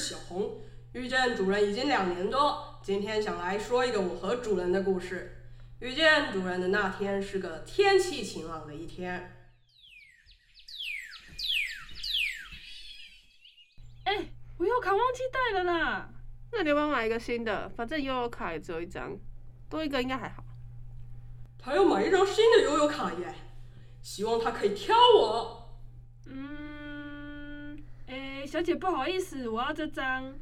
小红，遇见主人已经两年多，今天想来说一个我和主人的故事。遇见主人的那天是个天气晴朗的一天。哎，我悠卡忘记带了啦。那你要不要买一个新的？反正悠悠卡也只有一张，多一个应该还好。他要买一张新的悠悠卡耶，希望他可以挑我。嗯，哎，小姐不好意思，我要这张。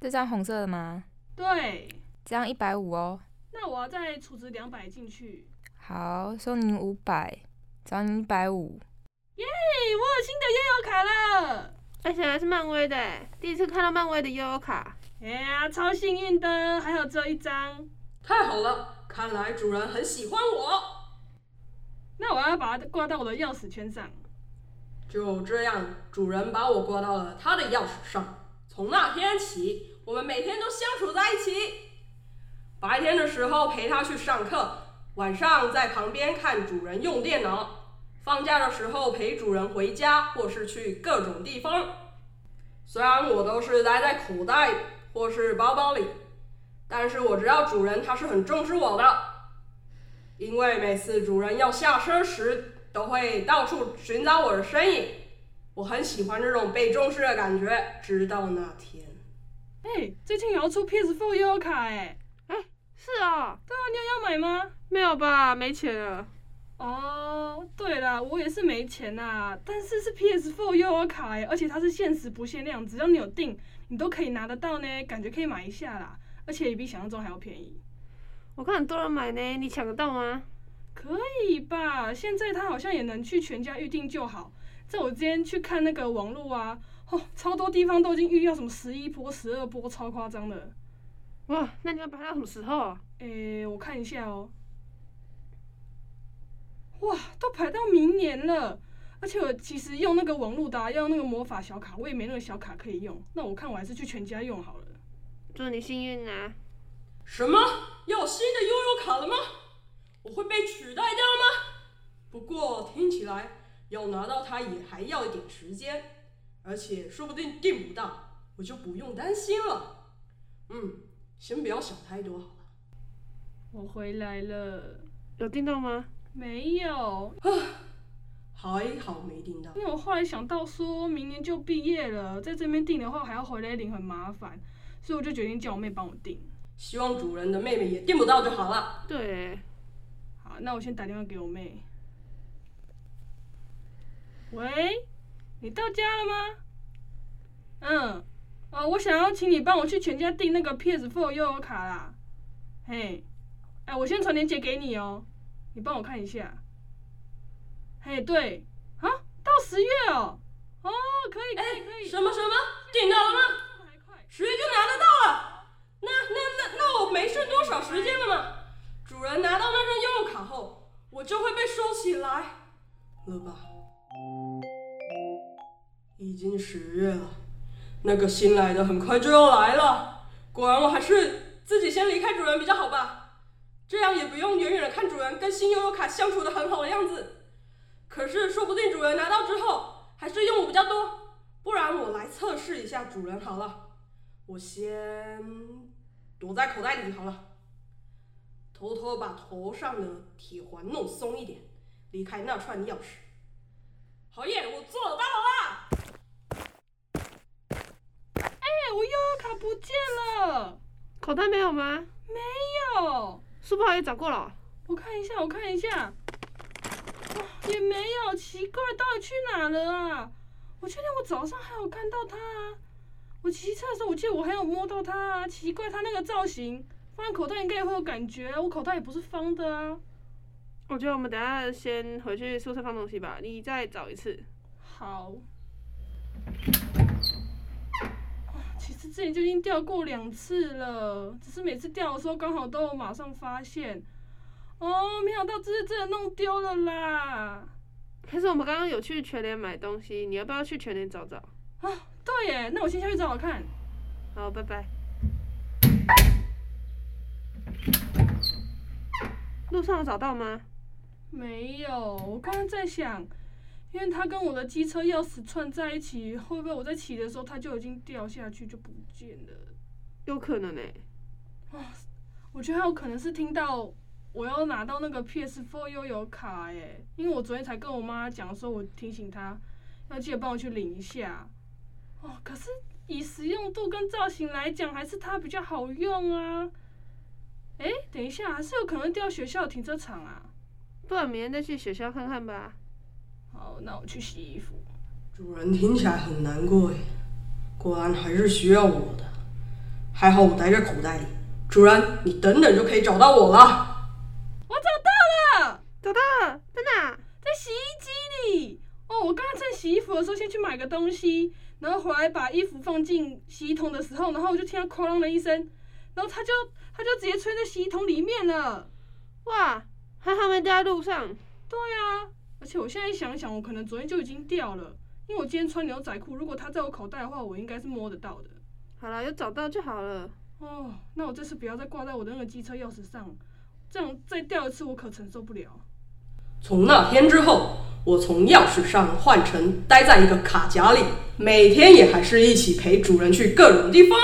这张红色的吗？对。这样一百五哦。那我要再储值两百进去。好，收您五百，找您一百五。耶，我有新的悠游卡了，而且还是漫威的，第一次看到漫威的悠游卡。哎呀，超幸运的，还有这一张。太好了，看来主人很喜欢我。那我要把它挂到我的钥匙圈上。就这样，主人把我挂到了他的钥匙上。从那天起，我们每天都相处在一起。白天的时候陪他去上课，晚上在旁边看主人用电脑。放假的时候陪主人回家，或是去各种地方。虽然我都是待在口袋或是包包里，但是我知道主人他是很重视我的，因为每次主人要下车时，都会到处寻找我的身影。我很喜欢这种被重视的感觉。直到那天，哎，最近也要出 PS4 悠游卡哎。是啊，对啊，你有要买吗？没有吧，没钱了。哦，对了，我也是没钱呐，但是是 PS4 悠游卡哎，而且它是限时不限量，只要你有订，你都可以拿得到呢，感觉可以买一下啦，而且也比想象中还要便宜。我看很多人买呢，你抢得到吗？可以吧，现在他好像也能去全家预定就好。在我今天去看那个网络啊，哦，超多地方都已经预要什么十一波、十二波，超夸张的。哇，那你要排到什么时候？诶，我看一下哦。哇，都排到明年了，而且我其实用那个网络的，要用那个魔法小卡，我也没那个小卡可以用。那我看我还是去全家用好了。祝你幸运啊！什么？要新的悠悠卡了吗？我会被取代掉吗？不过听起来要拿到它也还要一点时间，而且说不定订不到，我就不用担心了。嗯。先不要想太多好了。我回来了，有订到吗？没有。啊，还好没订到。因为我后来想到，说明年就毕业了，在这边订的话还要回来领，很麻烦，所以我就决定叫我妹帮我订。希望主人的妹妹也订不到就好了。对。好，那我先打电话给我妹。喂，你到家了吗？嗯。哦，我想要请你帮我去全家订那个 PS4 悠游卡啦，嘿，哎，我先传链接给你哦，你帮我看一下。嘿，对，啊，到十月哦，哦，可以可以可以。什么什么？订到了吗？十月就拿得到了？那那那那我没剩多少时间了嘛？主人拿到那张悠游卡后，我就会被收起来了吧？已经十月了。那个新来的很快就要来了，果然我还是自己先离开主人比较好吧，这样也不用远远的看主人跟新悠悠卡相处的很好的样子。可是说不定主人拿到之后还是用我比较多，不然我来测试一下主人好了。我先躲在口袋里好了，偷偷把头上的铁环弄松一点，离开那串钥匙。好耶，我做到了！我悠悠卡不见了，口袋没有吗？没有，书包也找过了。我看一下，我看一下，也没有，奇怪，到底去哪了啊？我确定我早上还有看到它啊，我骑车的时候我记得我还有摸到它啊，奇怪，它那个造型放在口袋应该也会有感觉，我口袋也不是方的啊。我觉得我们等下先回去宿舍放东西吧，你再找一次。好。其实之前就已经掉过两次了，只是每次掉的时候刚好都有马上发现。哦，没想到这次真的弄丢了啦！可是我们刚刚有去全联买东西，你要不要去全联找找？啊，对耶，那我先下去找找看。好，拜拜。路上有找到吗？没有，我刚刚在想，因为它跟我的机车钥匙串在一起，会不会我在骑的时候它就已经掉下去就不见了？有可能呢、我觉得还有可能是听到我要拿到那个 PS4 悠游卡诶，因为我昨天才跟我妈讲说，我提醒她要记得帮我去领一下。哦，可是以实用度跟造型来讲，还是它比较好用啊。诶，等一下，还是有可能掉学校停车场啊。不然明天再去学校看看吧。好，那我去洗衣服。主人听起来很难过耶，果然还是需要我的。还好我待在口袋里。主人，你等等就可以找到我了。我找到了，找到了，在哪？在洗衣机里。哦，我刚刚趁洗衣服的时候先去买个东西，然后回来把衣服放进洗衣桶的时候，然后我就听到哐啷的一声，然后他就他就直接吹在洗衣桶里面了。哇，还好没掉在路上。对啊，而且我现在一想想，我可能昨天就已经掉了，因为我今天穿牛仔裤，如果它在我口袋的话，我应该是摸得到的。好了，有找到就好了。哦，那我这次不要再挂在我的那个机车钥匙上，这样再掉一次我可承受不了。从那天之后，我从钥匙上换成待在一个卡夹里，每天也还是一起陪主人去各种地方。